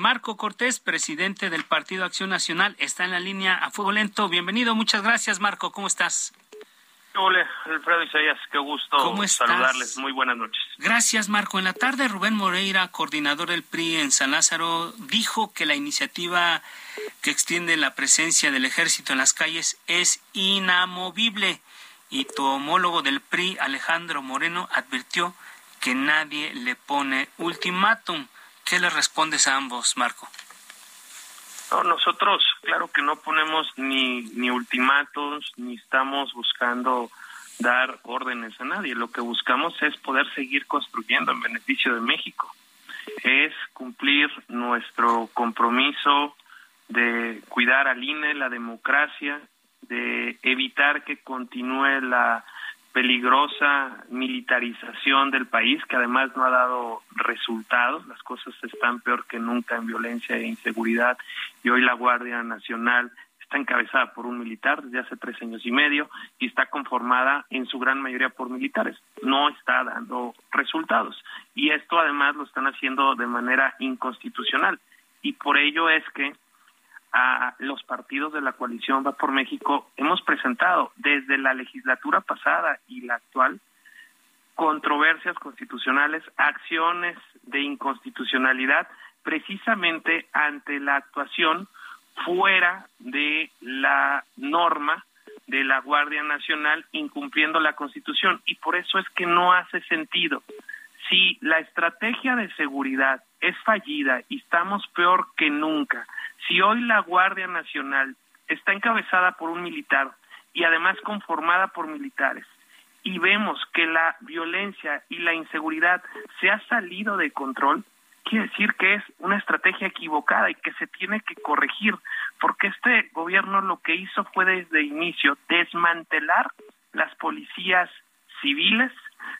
Marco Cortés, presidente del Partido Acción Nacional, está en la línea a fuego lento. Bienvenido. Muchas gracias, Marco. ¿Cómo estás? Hola, Alfredo Isaías, qué gusto saludarles. Muy buenas noches. Gracias, Marco. En la tarde, Rubén Moreira, coordinador del PRI en San Lázaro, dijo que la iniciativa que extiende la presencia del ejército en las calles es inamovible. Y tu homólogo del PRI, Alejandro Moreno, advirtió que nadie le pone ultimátum. ¿Qué le respondes a ambos, Marco? No, nosotros, claro que no ponemos ni, ni ultimátos, ni estamos buscando dar órdenes a nadie. Lo que buscamos es poder seguir construyendo en beneficio de México. Es cumplir nuestro compromiso de cuidar al INE, la democracia, de evitar que continúe la peligrosa militarización del país, que además no ha dado resultados. Las cosas están peor que nunca en violencia e inseguridad y hoy la Guardia Nacional está encabezada por un militar desde hace tres años y medio y está conformada en su gran mayoría por militares. No está dando resultados y esto además lo están haciendo de manera inconstitucional y por ello es que a los partidos de la coalición Va por México hemos presentado desde la legislatura pasada y la actual controversias constitucionales, acciones de inconstitucionalidad, precisamente ante la actuación fuera de la norma de la Guardia Nacional incumpliendo la Constitución. Y por eso es que no hace sentido. Si la estrategia de seguridad es fallida y estamos peor que nunca, si hoy la Guardia Nacional está encabezada por un militar y además conformada por militares, y vemos que la violencia y la inseguridad se ha salido de control, quiere decir que es una estrategia equivocada y que se tiene que corregir, porque este gobierno lo que hizo fue desde inicio desmantelar las policías civiles,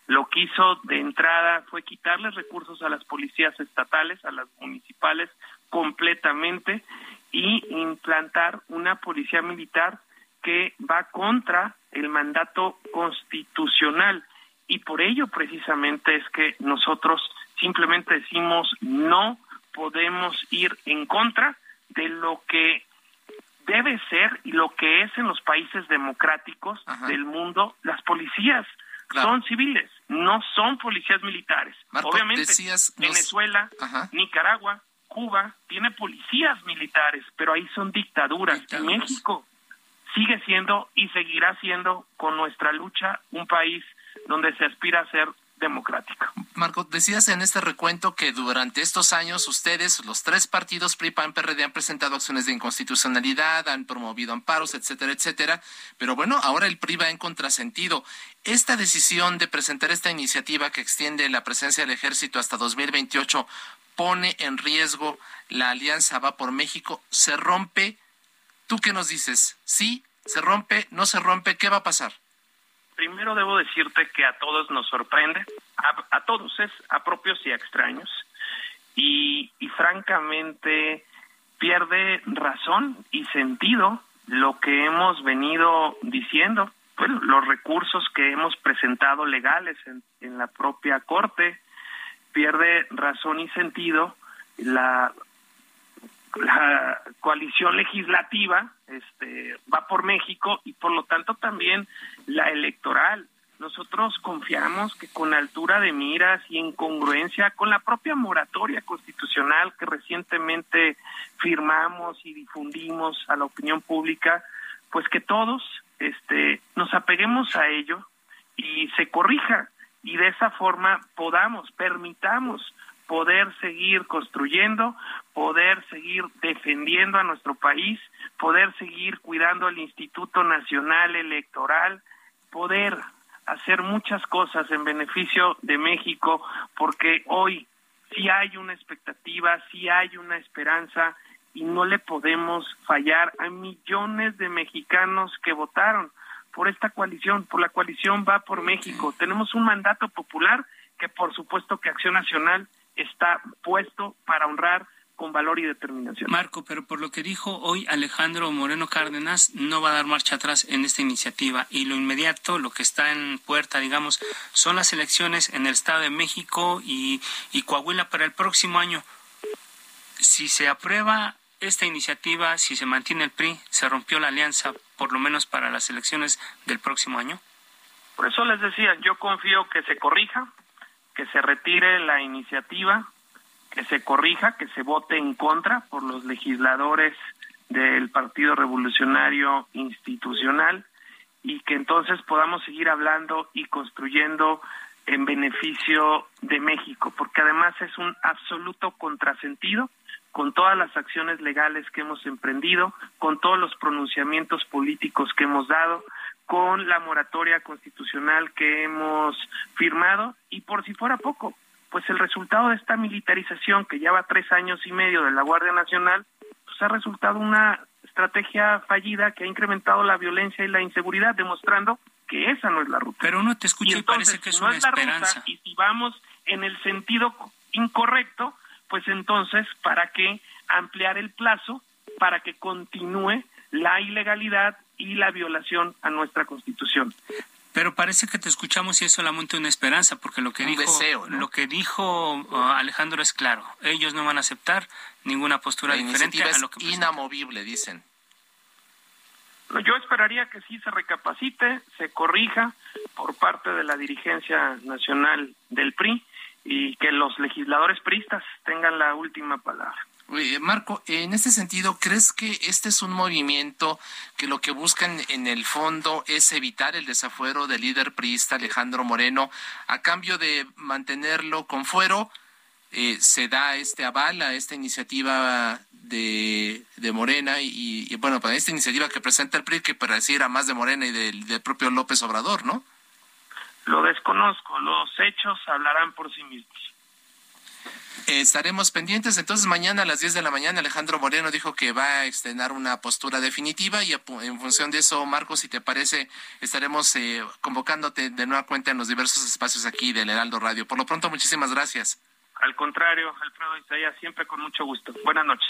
lo que hizo de entrada fue quitarles recursos a las policías estatales, a las municipales completamente y implantar una policía militar que va contra el mandato constitucional y por ello precisamente es que nosotros simplemente decimos no podemos ir en contra de lo que debe ser y lo que es en los países democráticos Ajá. del mundo las policías Claro. son civiles no son policías militares Marco, obviamente decías, Venezuela. Nicaragua Cuba tiene policías militares pero ahí son dictaduras, y México sigue siendo y seguirá siendo con nuestra lucha un país donde se aspira a ser democrático. Marco, decías en este recuento que durante estos años ustedes, los tres partidos PRI, PAN, PRD, han presentado acciones de inconstitucionalidad, han promovido amparos, etcétera, etcétera. Pero bueno, ahora el PRI va en contrasentido. Esta decisión de presentar esta iniciativa que extiende la presencia del ejército hasta 2028 pone en riesgo la alianza Va por México, se rompe. ¿Tú qué nos dices? ¿Sí? ¿Se rompe? ¿No se rompe? ¿Qué va a pasar? Primero debo decirte que a todos nos sorprende, a, todos es a propios y a extraños, y, francamente pierde razón y sentido lo que hemos venido diciendo, bueno, los recursos que hemos presentado legales en, en la propia Corte, pierde razón y sentido la la coalición legislativa este va por México y por lo tanto también la electoral. Nosotros confiamos que con altura de miras y en congruencia con la propia moratoria constitucional que recientemente firmamos y difundimos a la opinión pública, pues que todos este nos apeguemos a ello y se corrija y de esa forma podamos, permitamos poder seguir construyendo, poder seguir defendiendo a nuestro país, poder seguir cuidando al Instituto Nacional Electoral, poder hacer muchas cosas en beneficio de México, porque hoy sí hay una expectativa, sí hay una esperanza y no le podemos fallar a millones de mexicanos que votaron por esta coalición, por la coalición Va por México. Tenemos un mandato popular que por supuesto que Acción Nacional está puesto para honrar con valor y determinación. Marco, pero por lo que dijo hoy Alejandro Moreno Cárdenas, no va a dar marcha atrás en esta iniciativa y lo inmediato, lo que está en puerta, digamos, son las elecciones en el Estado de México y, y Coahuila para el próximo año. Si se aprueba esta iniciativa, si se mantiene el PRI, se rompió la alianza, por lo menos para las elecciones del próximo año. Por eso les decía, yo confío que se corrija, que se retire la iniciativa, que se corrija, que se vote en contra por los legisladores del Partido Revolucionario Institucional y que entonces podamos seguir hablando y construyendo en beneficio de México, porque además es un absoluto contrasentido con todas las acciones legales que hemos emprendido, con todos los pronunciamientos políticos que hemos dado, con la moratoria constitucional que hemos firmado y por si fuera poco, pues el resultado de esta militarización que lleva tres años y medio de la Guardia Nacional, pues ha resultado una estrategia fallida que ha incrementado la violencia y la inseguridad, demostrando que esa no es la ruta. Pero uno te escucha y, parece que es una esperanza. y si vamos en el sentido incorrecto, pues entonces, ¿para qué ampliar el plazo para que continúe la ilegalidad y la violación a nuestra Constitución? Pero parece que te escuchamos y es solamente una esperanza, porque lo que dijo, lo que dijo uh, Alejandro es claro. Ellos no van a aceptar ninguna postura diferente a lo que inamovible, dicen. Yo esperaría que sí se recapacite, se corrija por parte de la dirigencia nacional del PRI y que los legisladores priistas tengan la última palabra. Marco, en este sentido, ¿crees que este es un movimiento que lo que buscan en el fondo es evitar el desafuero del líder priista Alejandro Moreno a cambio de mantenerlo con fuero? Eh, se da este aval a esta iniciativa de, de Morena y, bueno, para esta iniciativa que presenta el PRI que pareciera más de Morena y del, del propio López Obrador, ¿no? Lo desconozco, los hechos hablarán por sí mismos estaremos pendientes. Entonces, mañana a las 10 de la mañana, Alejandro Moreno dijo que va a extender una postura definitiva y en función de eso, Marcos, si te parece, estaremos eh, convocándote de nueva cuenta en los diversos espacios aquí del Heraldo Radio. Por lo pronto, muchísimas gracias. Al contrario, Alfredo Isaías, siempre con mucho gusto. Buenas noches.